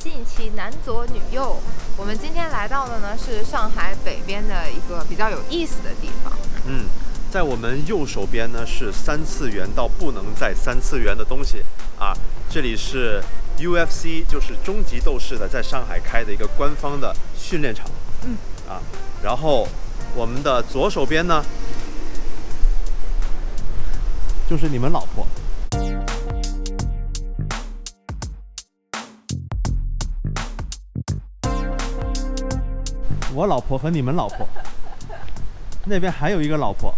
新一期男左女右。我们今天来到的呢是上海北边的一个比较有意思的地方。嗯，在我们右手边呢是三次元到不能再三次元的东西啊，这里是 UFC，就是终极斗士的在上海开的一个官方的训练场。嗯，啊，然后我们的左手边呢就是你们老婆。我老婆和你们老婆，那边还有一个老婆。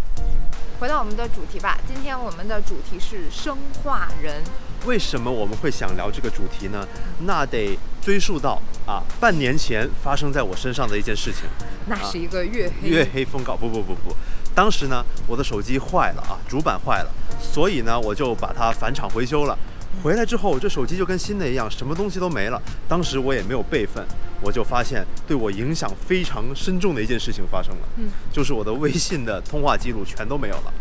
回到我们的主题吧，今天我们的主题是生化人。为什么我们会想聊这个主题呢？那得追溯到啊半年前发生在我身上的一件事情。那是一个月黑。月黑风高，不不不不，当时呢我的手机坏了啊，主板坏了，所以呢我就把它返厂维修了。回来之后，这手机就跟新的一样，什么东西都没了。当时我也没有备份，我就发现对我影响非常深重的一件事情发生了，嗯，就是我的微信的通话记录全都没有了，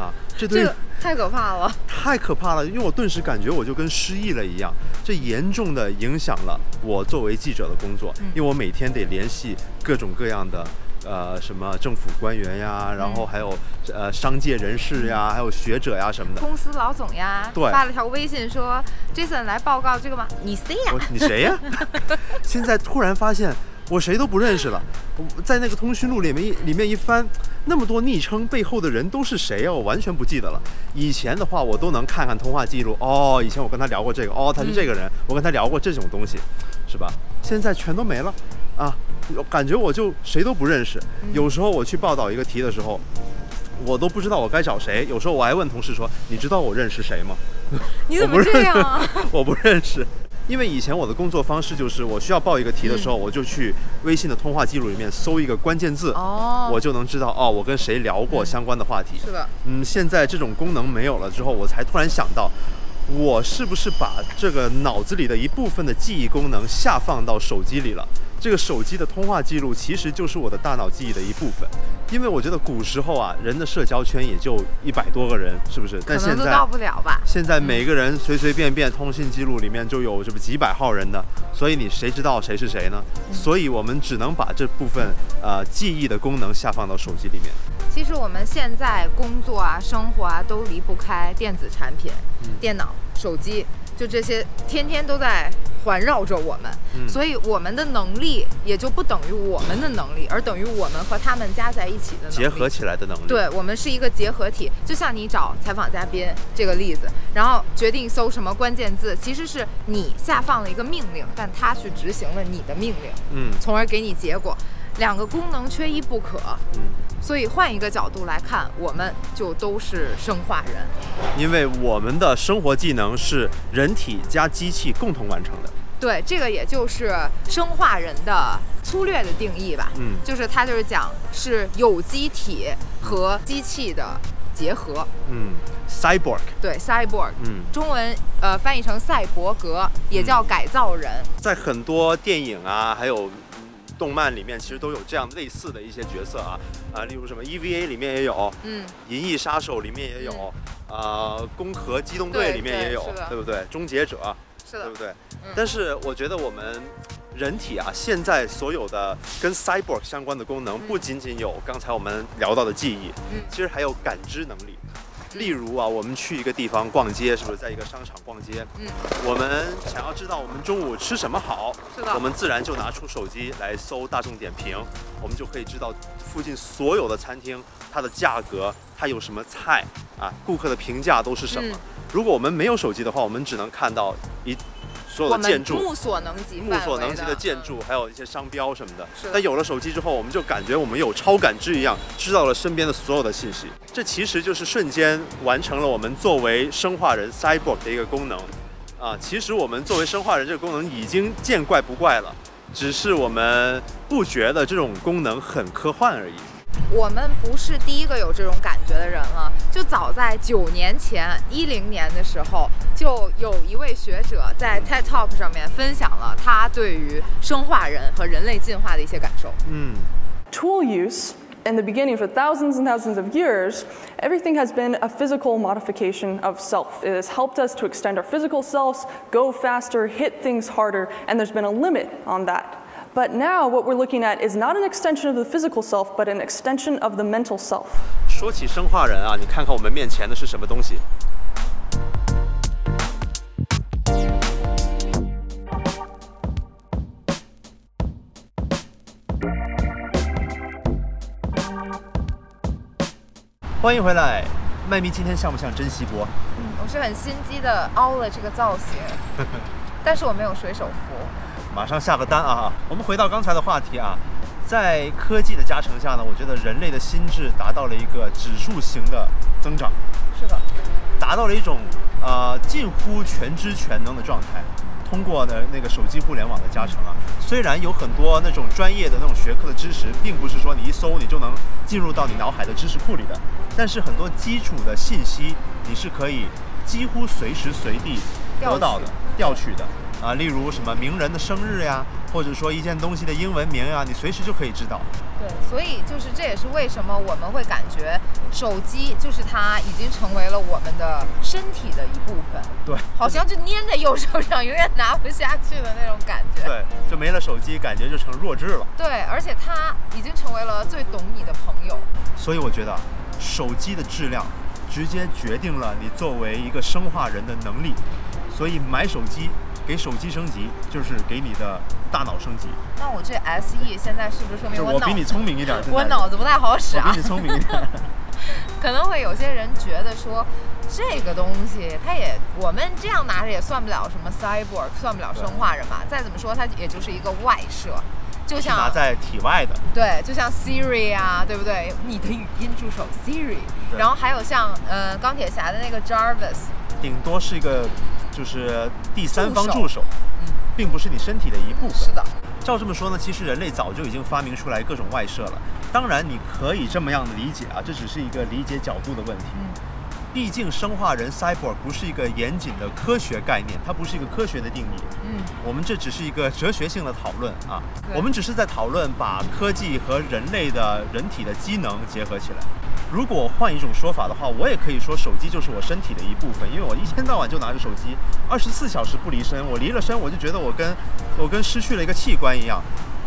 啊，这对这太可怕了。太可怕了，因为我顿时感觉我就跟失忆了一样，这严重的影响了我作为记者的工作，嗯因为我每天得联系各种各样的。呃，什么政府官员呀，然后还有呃商界人士呀，还有学者呀什么的。公司老总呀，对发了条微信说：“Jason 来报告这个吗？你谁呀、你谁呀？现在突然发现我谁都不认识了。我在那个通讯录里面一里面一翻，那么多昵称背后的人都是谁啊？我完全不记得了。以前的话我都能看看通话记录，哦，以前我跟他聊过这个，哦，他是这个人，我跟他聊过这种东西，是吧？现在全都没了啊！感觉我就谁都不认识。有时候我去报道一个题的时候。我都不知道我该找谁，有时候我还问同事说：“你知道我认识谁吗？” 你怎么我不认这样啊？我不认识，因为以前我的工作方式就是，我需要报一个题的时候，我就去微信的通话记录里面搜一个关键字，哦，我就能知道哦，我跟谁聊过相关的话题。是的，嗯，现在这种功能没有了之后，我才突然想到，我是不是把这个脑子里的一部分的记忆功能下放到手机里了？这个手机的通话记录其实就是我的大脑记忆的一部分，因为我觉得古时候啊，人的社交圈也就一百多个人，是不是？但现在到不了吧。现在每个人随随便便通信记录里面就有这么几百号人的，所以你谁知道谁是谁呢？所以我们只能把这部分呃记忆的功能下放到手机里面。其实我们现在工作啊、生活啊都离不开电子产品、嗯电脑、手机，就这些天天都在环绕着我们。嗯所以我们的能力也就不等于我们的能力，而等于我们和他们加在一起的能力。结合起来的能力。，对我们是一个结合体，就像你找采访嘉宾这个例子，然后决定搜什么关键字，其实是你下放了一个命令，但他去执行了你的命令，嗯从而给你结果。两个功能缺一不可，嗯，所以换一个角度来看，我们就都是生化人。因为我们的生活技能是人体加机器共同完成的。对，这个也就是生化人的粗略的定义吧。嗯就是它就是讲是有机体和机器的结合。嗯，cyborg，对，cyborg，嗯，中文呃翻译成赛博格，也叫改造人。在很多电影啊，还有。嗯动漫里面其实都有这样类似的一些角色啊，啊，例如什么 EVA 里面也有，嗯，《银翼杀手》里面也有，啊，《攻壳机动队》里面也有对不对？终结者，是的。对不，对？嗯。但是我觉得我们人体啊，现在所有的跟 cyborg 相关的功能，不仅仅有刚才我们聊到的记忆，嗯。其实还有感知能力。例如啊，我们去一个地方逛街，是不是在一个商场逛街？嗯，我们想要知道我们中午吃什么好，是的我们自然就拿出手机来搜大众点评，我们就可以知道附近所有的餐厅它的价格，它有什么菜啊，顾客的评价都是什么。嗯如果我们没有手机的话，我们只能看到一所有的建筑。目所能及目所能及的的建筑，还有一些商标什么的。但有了手机之后，我们就感觉我们有超感知一样，知道了身边的所有的信息。这其实就是瞬间完成了我们作为生化人 cyborg 的一个功能。啊，其实我们作为生化人这个功能已经见怪不怪了，只是我们不觉得这种功能很科幻而已。我们不是第一个有这种感觉的人了。就早在九年前，一零年的时候，就有一位学者在 TED Talk 上面分享了他对于生化人和人类进化的一些感受。嗯 Tool use in the beginning, for thousands and thousands of years, everything has been a physical modification of self. It has helped us to extend our physical selves, go faster, hit things harder, and there's been a limit on that. But now, what we're looking at is not an extension of the physical self, but an extension of the mental self. 说起生化人啊，你看看我们面前的是什么东西？欢迎回来，麦咪今天像不像珍稀波？我是很心机的凹了这个造型，但是我没有水手服。马上下个单啊！我们回到刚才的话题啊，在科技的加成下呢，我觉得人类的心智达到了一个指数型的增长，是的，达到了一种呃近乎全知全能的状态。通过呢那个手机互联网的加成啊，虽然有很多那种专业的那种学科的知识，并不是说你一搜你就能进入到你脑海的知识库里的，但是很多基础的信息你是可以几乎随时随地得到的、调取的啊。例如什么名人的生日呀，或者说一件东西的英文名呀，你随时就可以知道。对，所以就是这也是为什么我们会感觉手机就是它已经成为了我们的身体的一部分，对，好像就粘在右手上，永远拿不下去的那种感觉。对，就没了手机，感觉就成弱智了。对，而且它已经成为了最懂你的朋友。所以我觉得，手机的质量直接决定了你作为一个生化人的能力。所以买手机。给手机升级就是给你的大脑升级。那我这 SE 现在是不是说明我比你聪明一点？我脑子不太好使啊。比你聪明一点。可能会有些人觉得说，这个东西它也我们这样拿着也算不了什么 cyborg，算不了生化人吧。再怎么说，它也就是一个外设，就像拿在体外的。对，就像 Siri 啊，对不对？你的语音助手 Siri，然后还有像呃钢铁侠的那个 Jarvis，顶多是一个。就是第三方助手，嗯，并不是你身体的一部分。是的，照这么说呢，其实人类早就已经发明出来各种外设了。当然，你可以这么样的理解啊，这只是一个理解角度的问题。嗯，毕竟生化人 cyborg 不是一个严谨的科学概念，它不是一个科学的定义。嗯，我们这只是一个哲学性的讨论啊，我们只是在讨论把科技和人类的人体的机能结合起来。如果换一种说法的话，我也可以说手机就是我身体的一部分，因为我一天到晚就拿着手机，二十四小时不离身。我离了身，我就觉得我跟我跟失去了一个器官一样。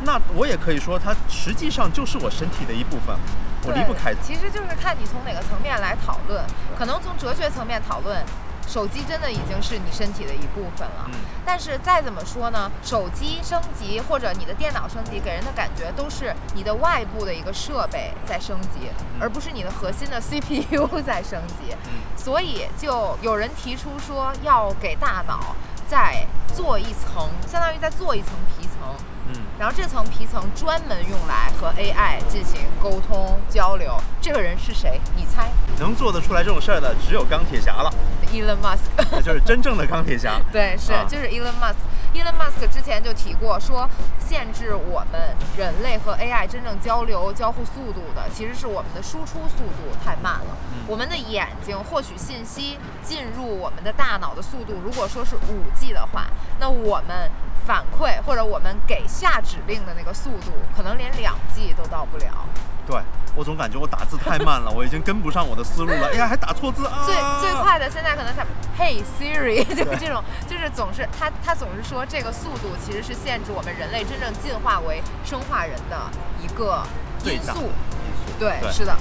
那我也可以说，它实际上就是我身体的一部分，我离不开。其实就是看你从哪个层面来讨论，可能从哲学层面讨论。手机真的已经是你身体的一部分了，但是再怎么说呢，手机升级或者你的电脑升级，给人的感觉都是你的外部的一个设备在升级，而不是你的核心的 CPU 在升级。所以就有人提出说，要给大脑再做一层，相当于再做一层皮层。嗯，然后这层皮层专门用来和 AI 进行沟通交流。这个人是谁？你猜？能做得出来这种事儿的只有钢铁侠了，Elon Musk，那就是真正的钢铁侠。对，是，就是 Elon Musk。Elon Musk 之前就提过，说限制我们人类和 AI 真正交流、交互速度的，其实是我们的输出速度太慢了。我们的眼睛获取信息进入我们的大脑的速度，如果说是五 G 的话，那我们。反馈或者我们给下指令的那个速度，可能连两 G 都到不了。对我总感觉我打字太慢了，我已经跟不上我的思路了。哎呀，还打错字啊！最最快的现在可能是 Hey Siri，就是这种，就是总是他他总是说这个速度其实是限制我们人类真正进化为生化人的一个因素。因素。对，是的。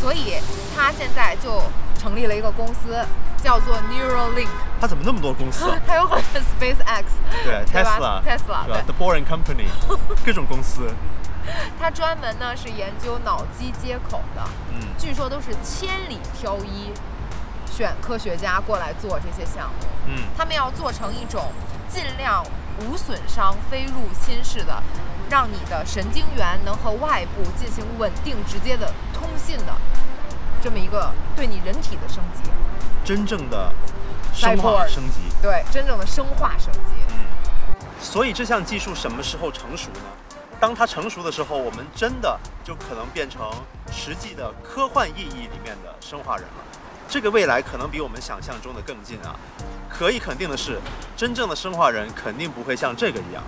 所以他现在就成立了一个公司。叫做 Neuralink，它怎么那么多公司？它有很多 SpaceX，对，Tesla，Tesla，对，The Boring Company，各种公司。它专门呢是研究脑机接口的，嗯，据说都是千里挑一，选科学家过来做这些项目，嗯，他们要做成一种尽量无损伤、非入侵式的，让你的神经元能和外部进行稳定、直接的通信的，这么一个对你人体的升级。真正的生化升级，对，真正的生化升级。嗯，所以这项技术什么时候成熟呢？当它成熟的时候，我们真的就可能变成实际的科幻意义里面的生化人了。这个未来可能比我们想象中的更近啊！可以肯定的是，真正的生化人肯定不会像这个一样。